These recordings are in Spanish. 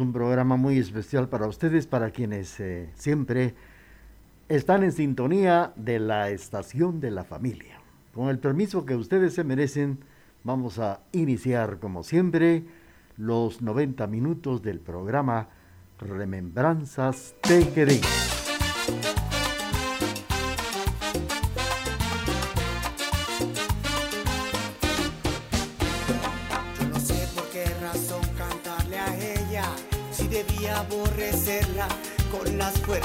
un programa muy especial para ustedes, para quienes eh, siempre están en sintonía de la estación de la familia. Con el permiso que ustedes se merecen, vamos a iniciar como siempre los 90 minutos del programa Remembranzas TGD.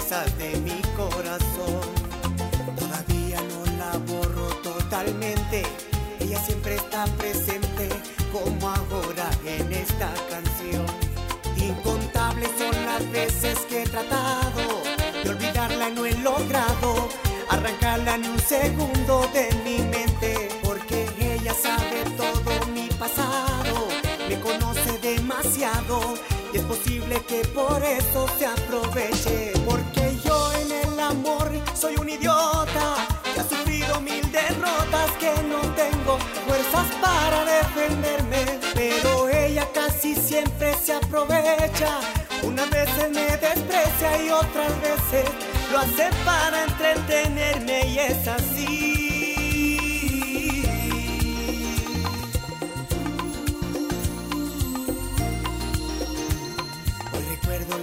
De mi corazón. Todavía no la borro totalmente, ella siempre está presente como ahora en esta canción. Incontables son las veces que he tratado de olvidarla y no he logrado arrancarla ni un segundo de mi mente, porque ella sabe todo mi pasado, me conoce demasiado y es posible que por eso se aproveche. Aprovecha. Unas veces me desprecia y otras veces lo hace para entretenerme y es así.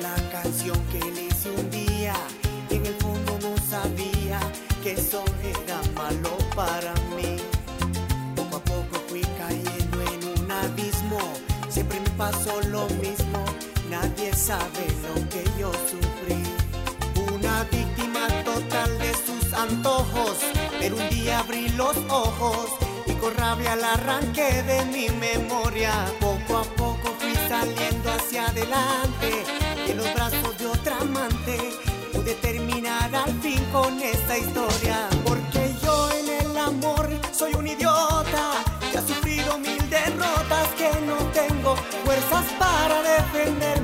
la canción que le hice un día. en el fondo no sabía que eso era malo para mí. Poco a poco fui cayendo en un abismo. Siempre me pasó lo mismo. Sabe lo que yo sufrí. Una víctima total de sus antojos. Pero un día abrí los ojos y con rabia la arranqué de mi memoria. Poco a poco fui saliendo hacia adelante en los brazos de otra amante pude terminar al fin con esta historia. Porque yo en el amor soy un idiota que ha sufrido mil derrotas, que no tengo fuerzas para defenderme.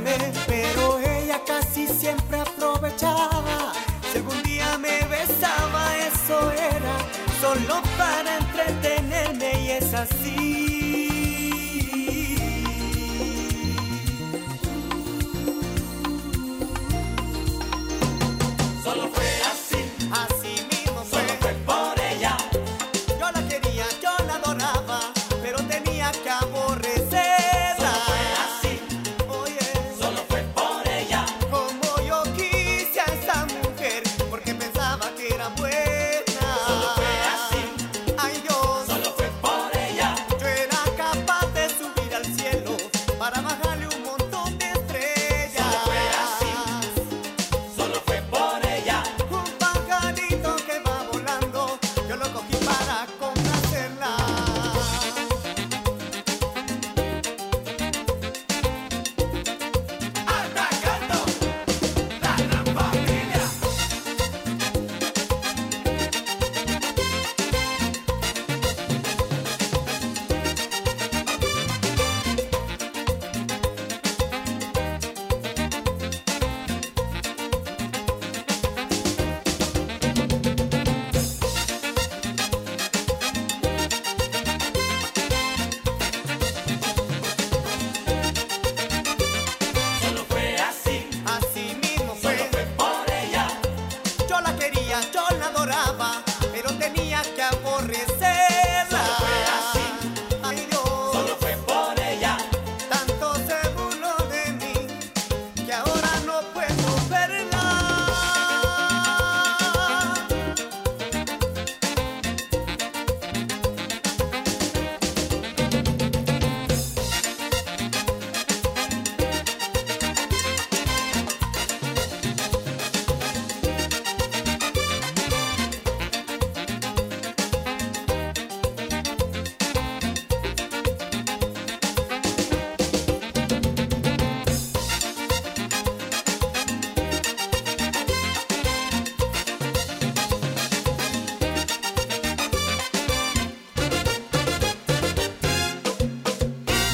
Así.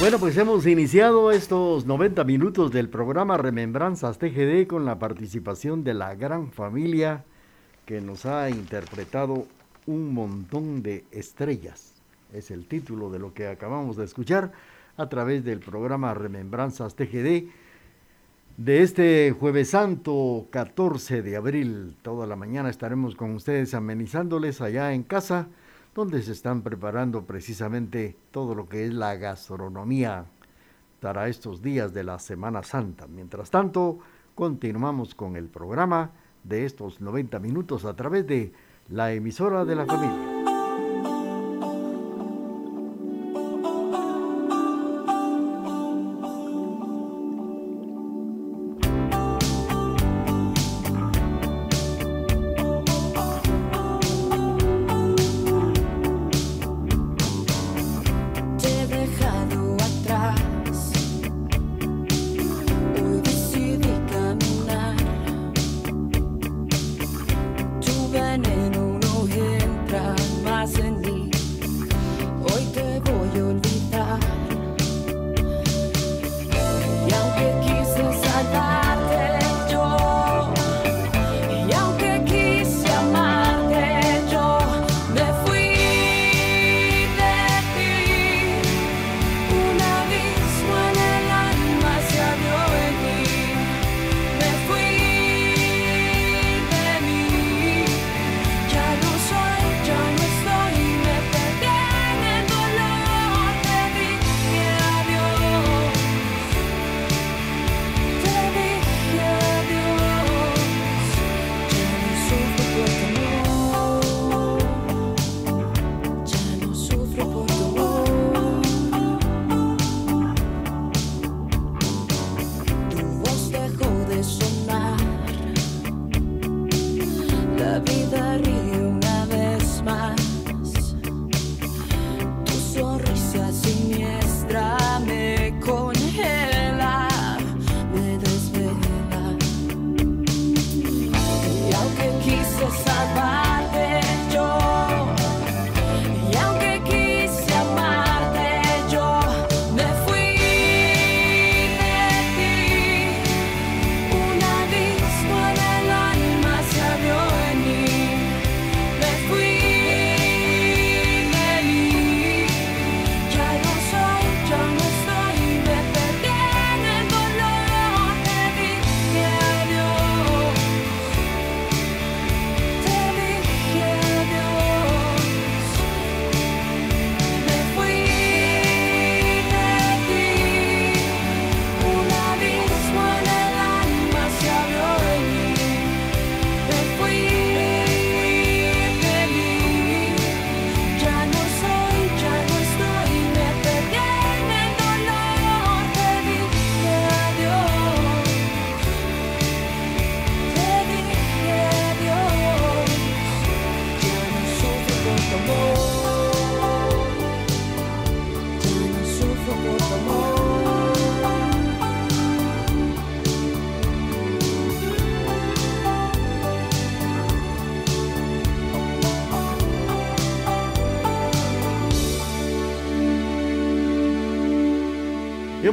Bueno, pues hemos iniciado estos 90 minutos del programa Remembranzas TGD con la participación de la gran familia que nos ha interpretado un montón de estrellas. Es el título de lo que acabamos de escuchar a través del programa Remembranzas TGD. de este jueves santo 14 de abril. Toda la mañana estaremos con ustedes amenizándoles allá en casa, donde se están preparando precisamente todo lo que es la gastronomía para estos días de la Semana Santa. Mientras tanto, continuamos con el programa de estos 90 minutos a través de la emisora de la familia.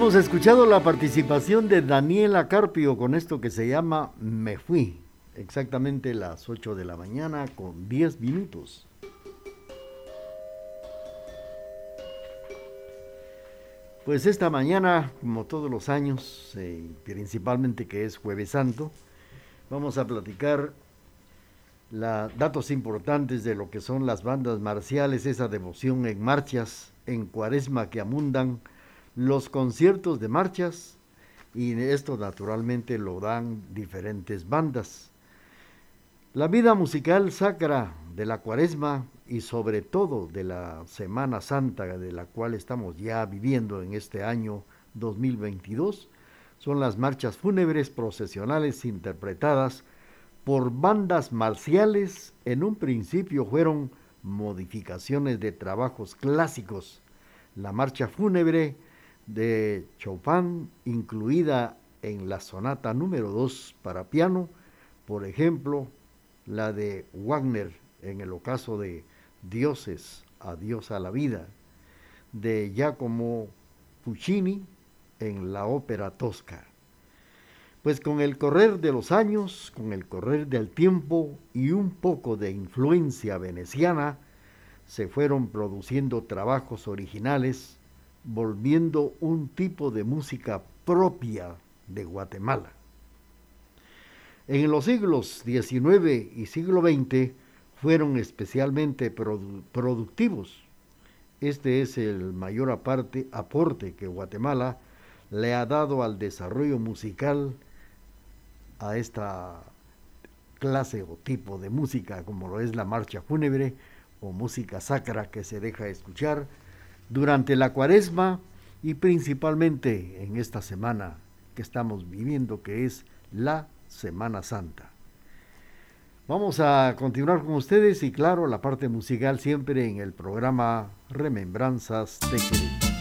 Hemos escuchado la participación de Daniela Carpio con esto que se llama Me Fui, exactamente las 8 de la mañana con 10 minutos. Pues esta mañana, como todos los años, eh, principalmente que es jueves santo, vamos a platicar la, datos importantes de lo que son las bandas marciales, esa devoción en marchas, en cuaresma que amundan los conciertos de marchas y esto naturalmente lo dan diferentes bandas. La vida musical sacra de la cuaresma y sobre todo de la Semana Santa de la cual estamos ya viviendo en este año 2022 son las marchas fúnebres procesionales interpretadas por bandas marciales. En un principio fueron modificaciones de trabajos clásicos. La marcha fúnebre de Chopin incluida en la sonata número 2 para piano, por ejemplo, la de Wagner en el ocaso de Dioses, Adiós a la vida, de Giacomo Puccini en la ópera tosca. Pues con el correr de los años, con el correr del tiempo y un poco de influencia veneciana, se fueron produciendo trabajos originales volviendo un tipo de música propia de Guatemala. En los siglos XIX y siglo XX fueron especialmente productivos. Este es el mayor aporte que Guatemala le ha dado al desarrollo musical a esta clase o tipo de música como lo es la marcha fúnebre o música sacra que se deja escuchar durante la cuaresma y principalmente en esta semana que estamos viviendo que es la Semana Santa. Vamos a continuar con ustedes y claro, la parte musical siempre en el programa Remembranzas de.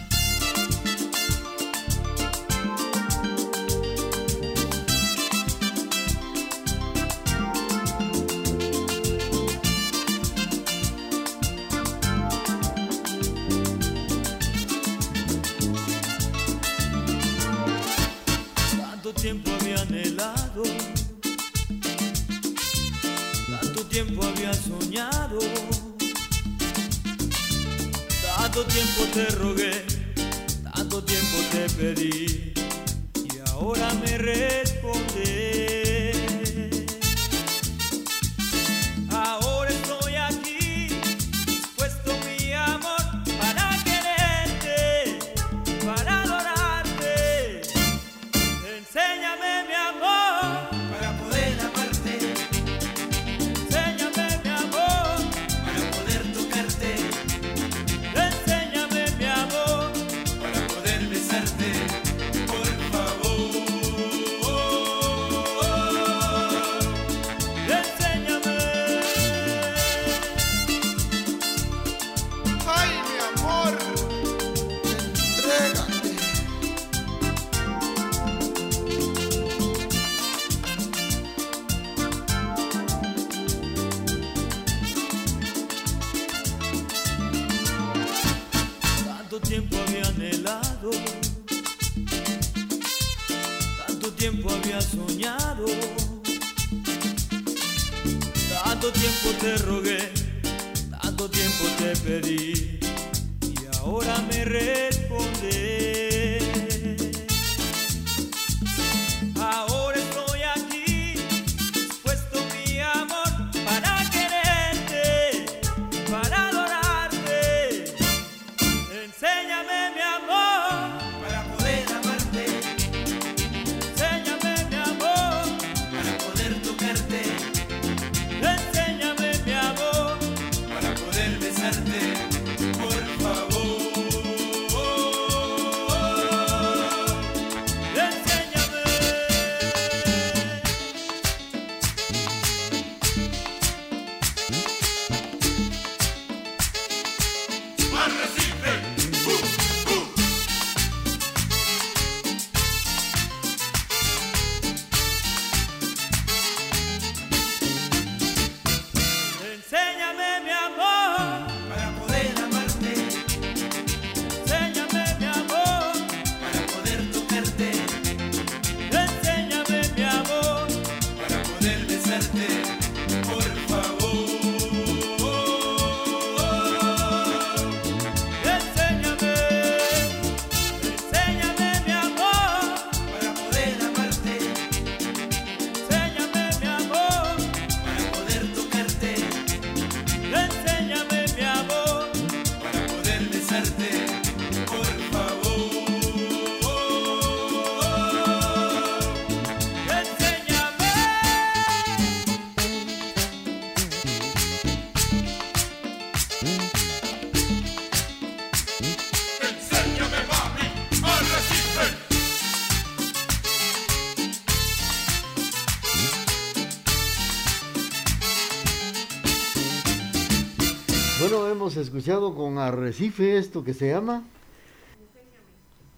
Escuchado con Arrecife esto que se llama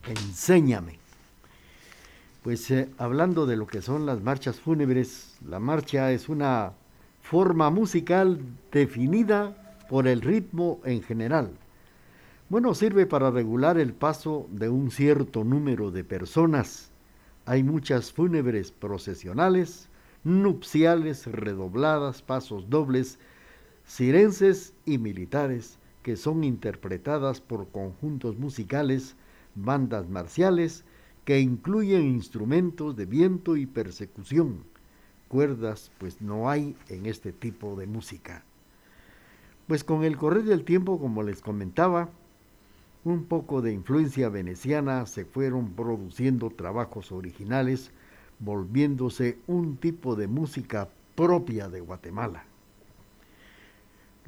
Enséñame. Pues eh, hablando de lo que son las marchas fúnebres, la marcha es una forma musical definida por el ritmo en general. Bueno, sirve para regular el paso de un cierto número de personas. Hay muchas fúnebres procesionales, nupciales, redobladas, pasos dobles, sirenses y militares que son interpretadas por conjuntos musicales, bandas marciales, que incluyen instrumentos de viento y persecución, cuerdas, pues no hay en este tipo de música. Pues con el correr del tiempo, como les comentaba, un poco de influencia veneciana se fueron produciendo trabajos originales, volviéndose un tipo de música propia de Guatemala.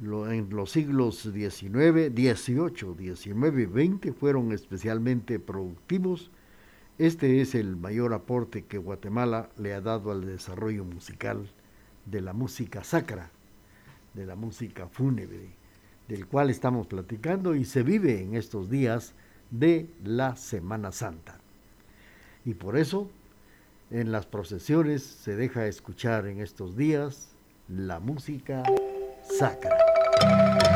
En los siglos XIX, XVIII, XIX y XX fueron especialmente productivos. Este es el mayor aporte que Guatemala le ha dado al desarrollo musical de la música sacra, de la música fúnebre, del cual estamos platicando y se vive en estos días de la Semana Santa. Y por eso en las procesiones se deja escuchar en estos días la música sacra.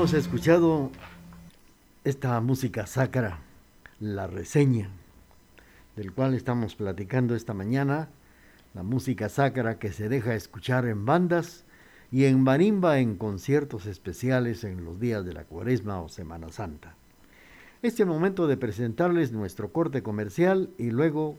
Hemos escuchado esta música sacra, la reseña, del cual estamos platicando esta mañana, la música sacra que se deja escuchar en bandas y en marimba en conciertos especiales en los días de la cuaresma o Semana Santa. Este es momento de presentarles nuestro corte comercial y luego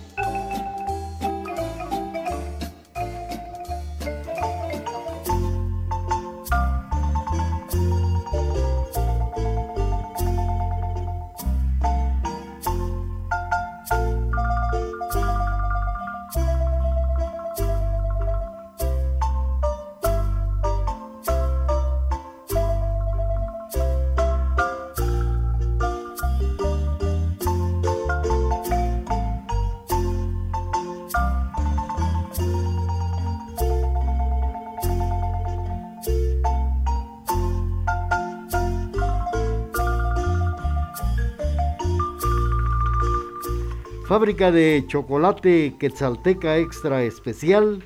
Fábrica de chocolate Quetzalteca Extra Especial,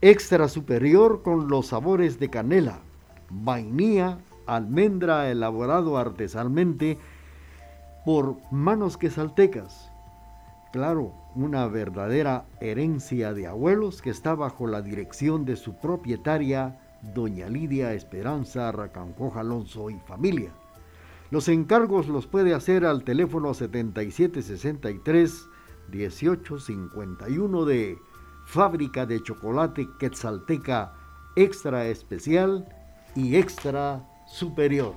extra superior con los sabores de canela, vainilla, almendra elaborado artesanalmente por manos quetzaltecas. Claro, una verdadera herencia de abuelos que está bajo la dirección de su propietaria, doña Lidia Esperanza Racancoja Alonso y familia. Los encargos los puede hacer al teléfono 7763 1851 de Fábrica de Chocolate Quetzalteca Extra Especial y Extra Superior.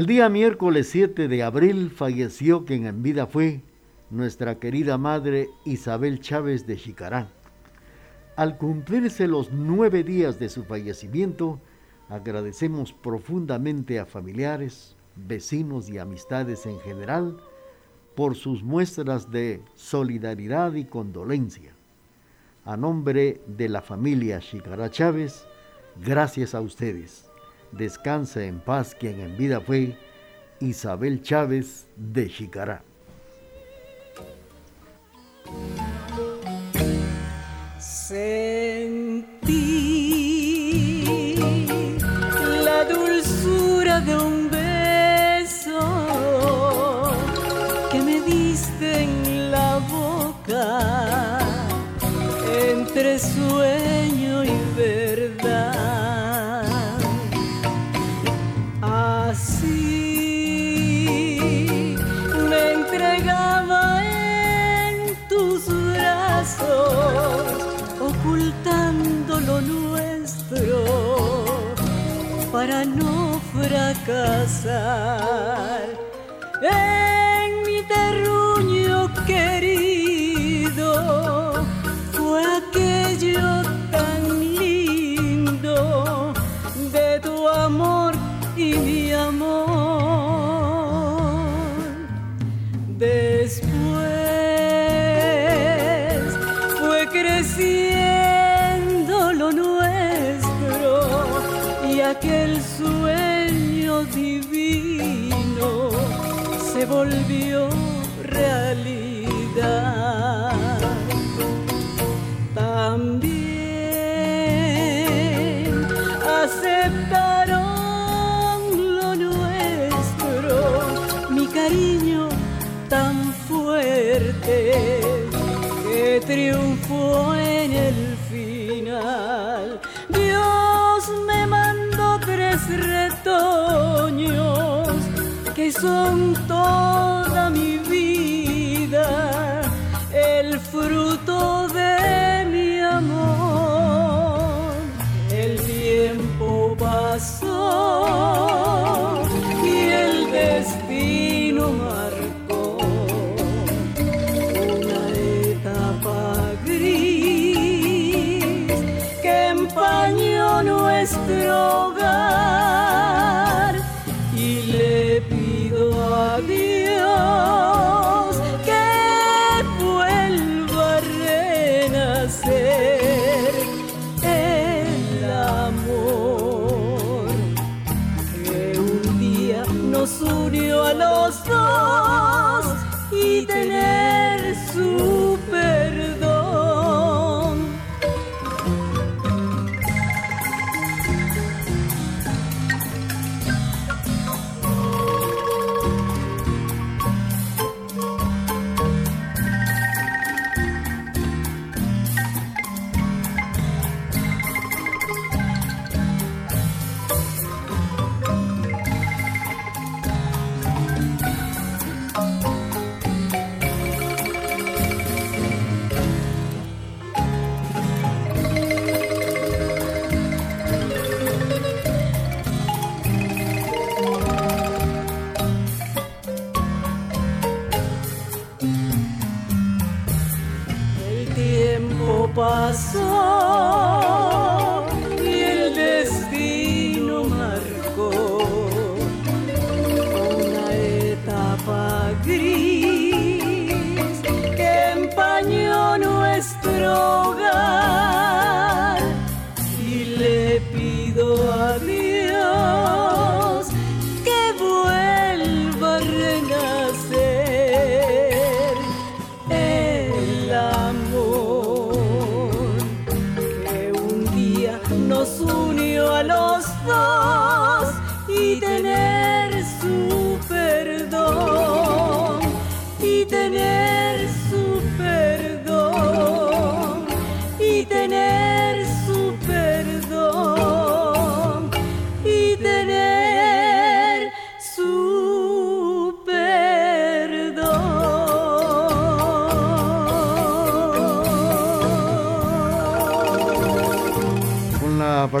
El día miércoles 7 de abril falleció quien en vida fue nuestra querida madre Isabel Chávez de Jicarán. Al cumplirse los nueve días de su fallecimiento, agradecemos profundamente a familiares, vecinos y amistades en general por sus muestras de solidaridad y condolencia. A nombre de la familia Jicará Chávez, gracias a ustedes. Descansa en paz quien en vida fue Isabel Chávez de Jicará. Sentí la dulzura de un beso que me diste en la boca entre sueño y para fracasar. Dios me mandó tres retoños que son toda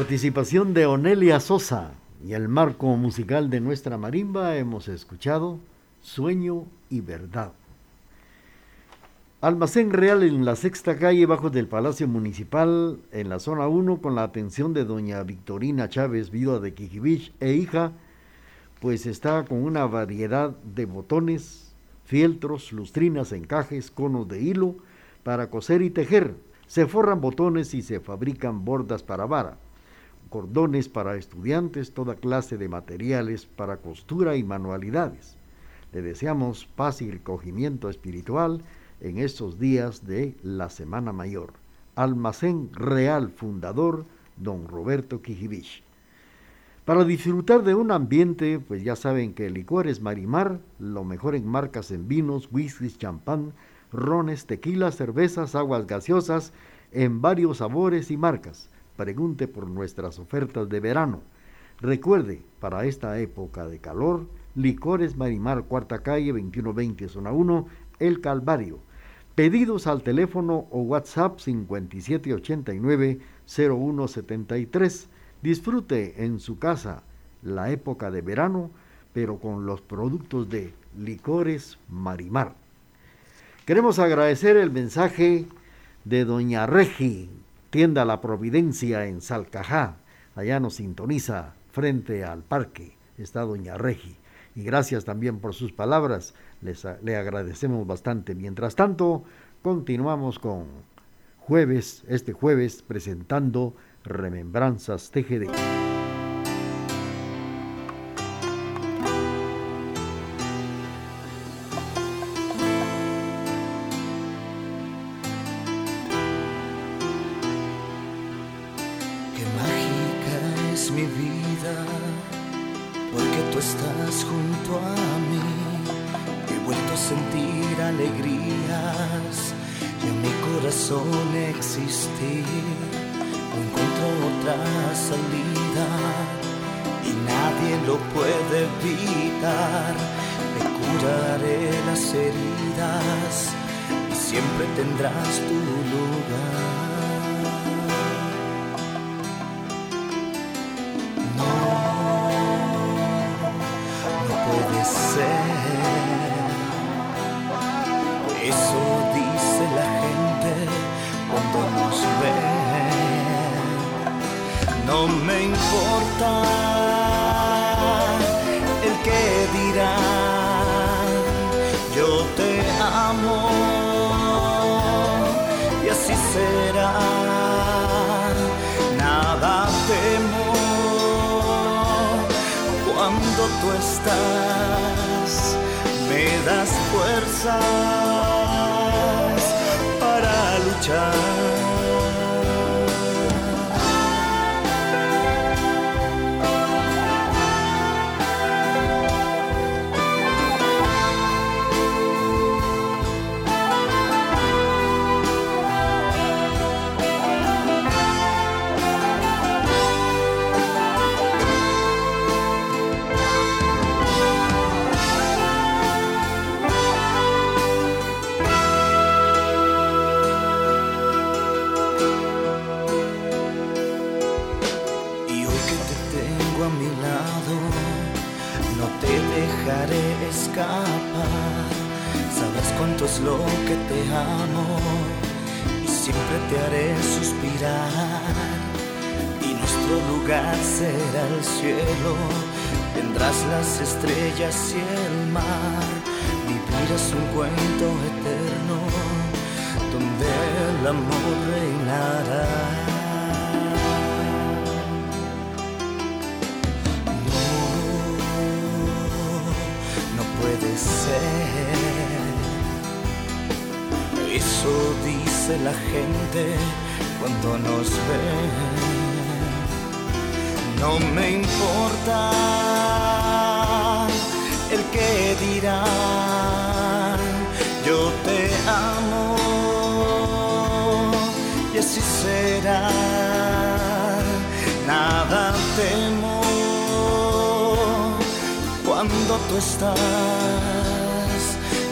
participación de Onelia Sosa y el marco musical de nuestra marimba hemos escuchado Sueño y Verdad. Almacén Real en la sexta calle bajo del Palacio Municipal en la zona 1 con la atención de doña Victorina Chávez, viuda de Quijibich e hija, pues está con una variedad de botones, fieltros, lustrinas, encajes, conos de hilo para coser y tejer. Se forran botones y se fabrican bordas para vara, cordones para estudiantes, toda clase de materiales para costura y manualidades. Le deseamos paz y recogimiento espiritual en estos días de la Semana Mayor. Almacén Real Fundador, don Roberto Quijibich. Para disfrutar de un ambiente, pues ya saben que licores Marimar, lo mejor en marcas en vinos, whiskies, champán, rones, tequilas, cervezas, aguas gaseosas, en varios sabores y marcas. Pregunte por nuestras ofertas de verano. Recuerde, para esta época de calor, Licores Marimar, cuarta calle, 2120, zona 1, El Calvario. Pedidos al teléfono o WhatsApp 5789-0173. Disfrute en su casa la época de verano, pero con los productos de Licores Marimar. Queremos agradecer el mensaje de Doña Regi, tienda La Providencia en Salcajá. Allá nos sintoniza frente al parque. Está Doña Regi. Y gracias también por sus palabras. Les, le agradecemos bastante. Mientras tanto, continuamos con jueves, este jueves, presentando Remembranzas TGD. Y siempre tendrás tu lugar. no puede ser. Eso dice la gente cuando nos ve. No me importa fuerzas que te amo. Y si siempre te haré suspirar y nuestro lugar será el cielo. Tendrás las estrellas y el mar, vivirás un cuento eterno donde el amor reinará. puede ser. Eso dice la gente cuando nos ve. No me importa el que dirán, yo te amo y así será. Nada temo cuando tú estás,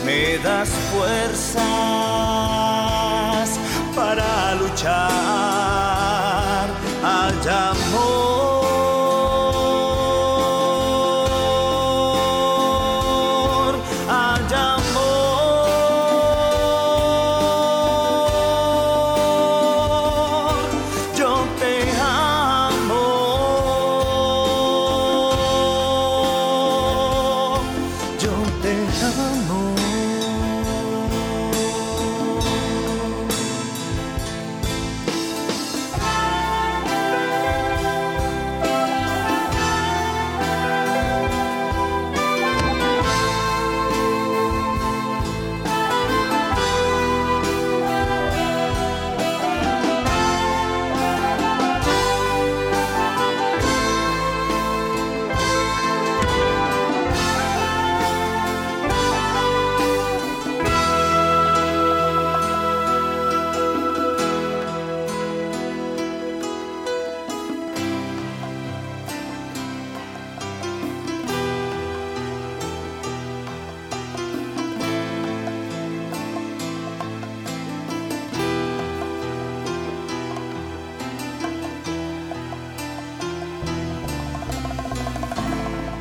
me das fuerzas para luchar.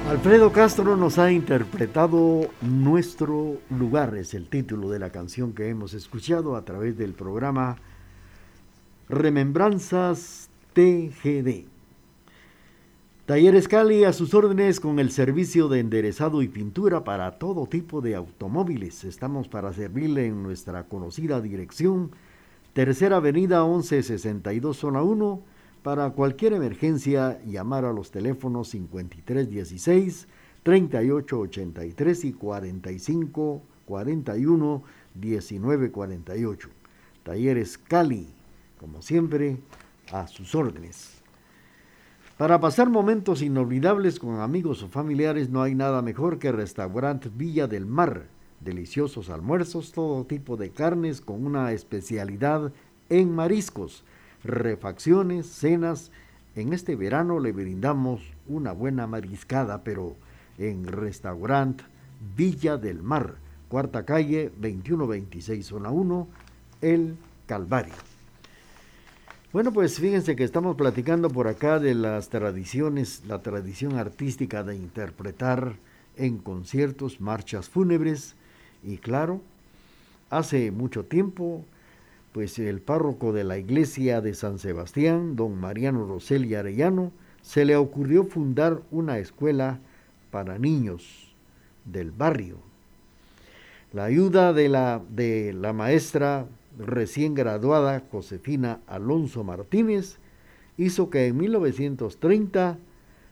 Alfredo Castro nos ha interpretado Nuestro lugar, es el título de la canción que hemos escuchado a través del programa Remembranzas TGD. Talleres Cali a sus órdenes con el servicio de enderezado y pintura para todo tipo de automóviles. Estamos para servirle en nuestra conocida dirección, Tercera Avenida 1162, zona 1 para cualquier emergencia, llamar a los teléfonos 5316 3883 y 45 41 1948. Talleres Cali, como siempre, a sus órdenes. Para pasar momentos inolvidables con amigos o familiares no hay nada mejor que Restaurante Villa del Mar. Deliciosos almuerzos, todo tipo de carnes con una especialidad en mariscos refacciones, cenas. En este verano le brindamos una buena mariscada, pero en restaurante Villa del Mar, cuarta calle 2126, zona 1, El Calvario. Bueno, pues fíjense que estamos platicando por acá de las tradiciones, la tradición artística de interpretar en conciertos marchas fúnebres y claro, hace mucho tiempo pues el párroco de la iglesia de San Sebastián, don Mariano Rosel y Arellano, se le ocurrió fundar una escuela para niños del barrio. La ayuda de la, de la maestra recién graduada Josefina Alonso Martínez hizo que en 1930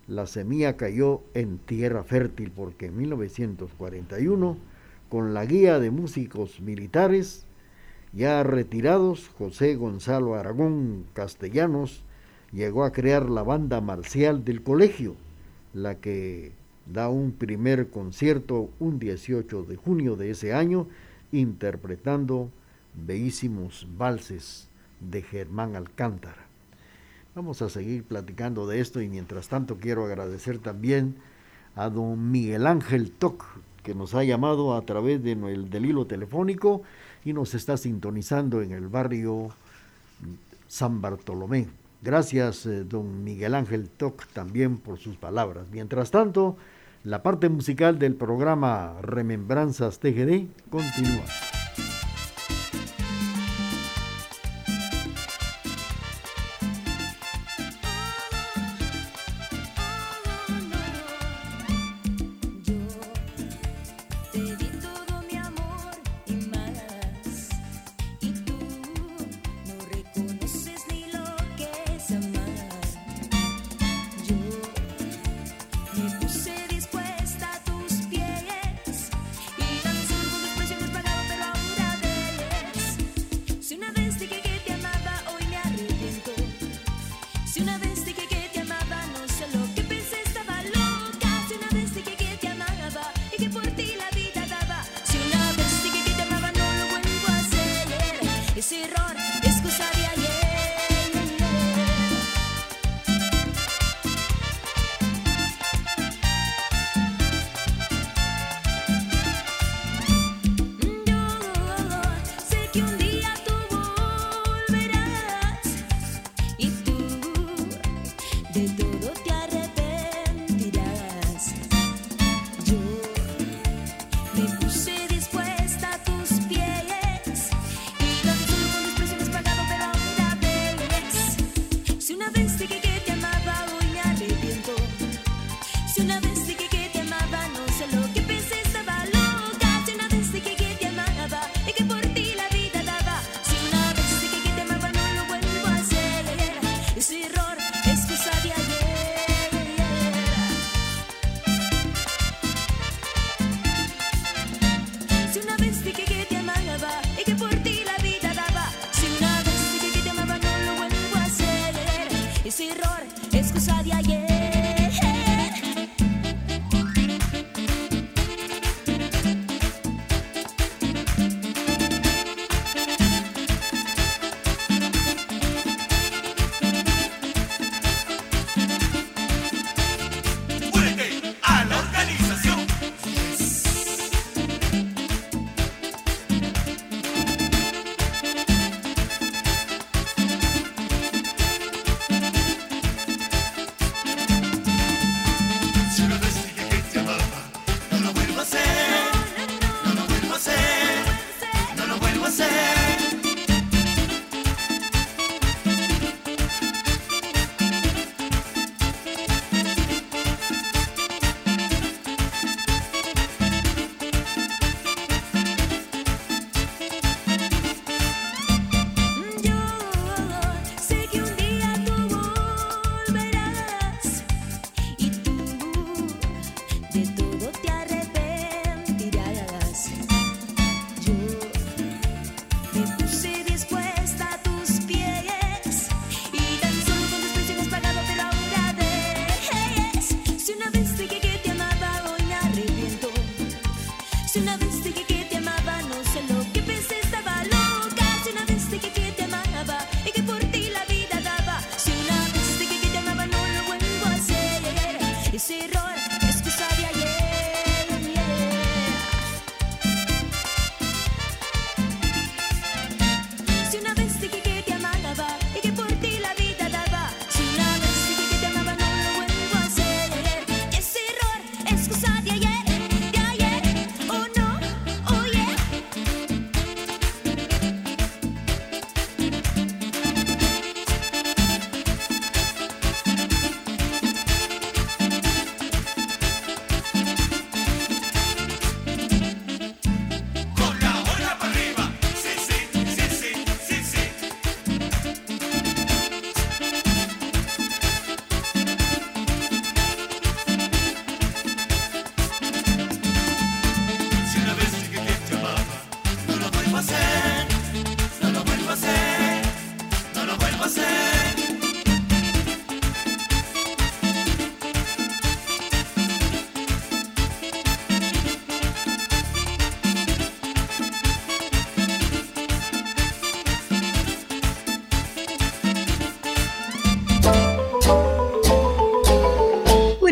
la semilla cayó en tierra fértil porque en 1941, con la guía de músicos militares, ya retirados, José Gonzalo Aragón Castellanos llegó a crear la banda marcial del colegio, la que da un primer concierto un 18 de junio de ese año, interpretando bellísimos valses de Germán Alcántara. Vamos a seguir platicando de esto y mientras tanto quiero agradecer también a don Miguel Ángel Toc, que nos ha llamado a través de del hilo telefónico y nos está sintonizando en el barrio San Bartolomé. Gracias, eh, don Miguel Ángel Toc, también por sus palabras. Mientras tanto, la parte musical del programa Remembranzas TGD continúa.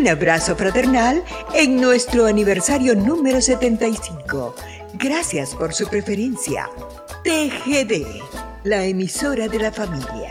Un abrazo fraternal en nuestro aniversario número 75. Gracias por su preferencia. TGD, la emisora de la familia.